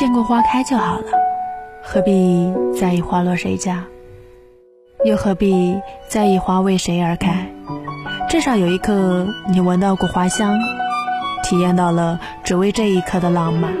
见过花开就好了何必在意花落谁家？又何必在意花为谁而开？至少有一刻你闻到过花香体验到了只为这一刻的浪漫。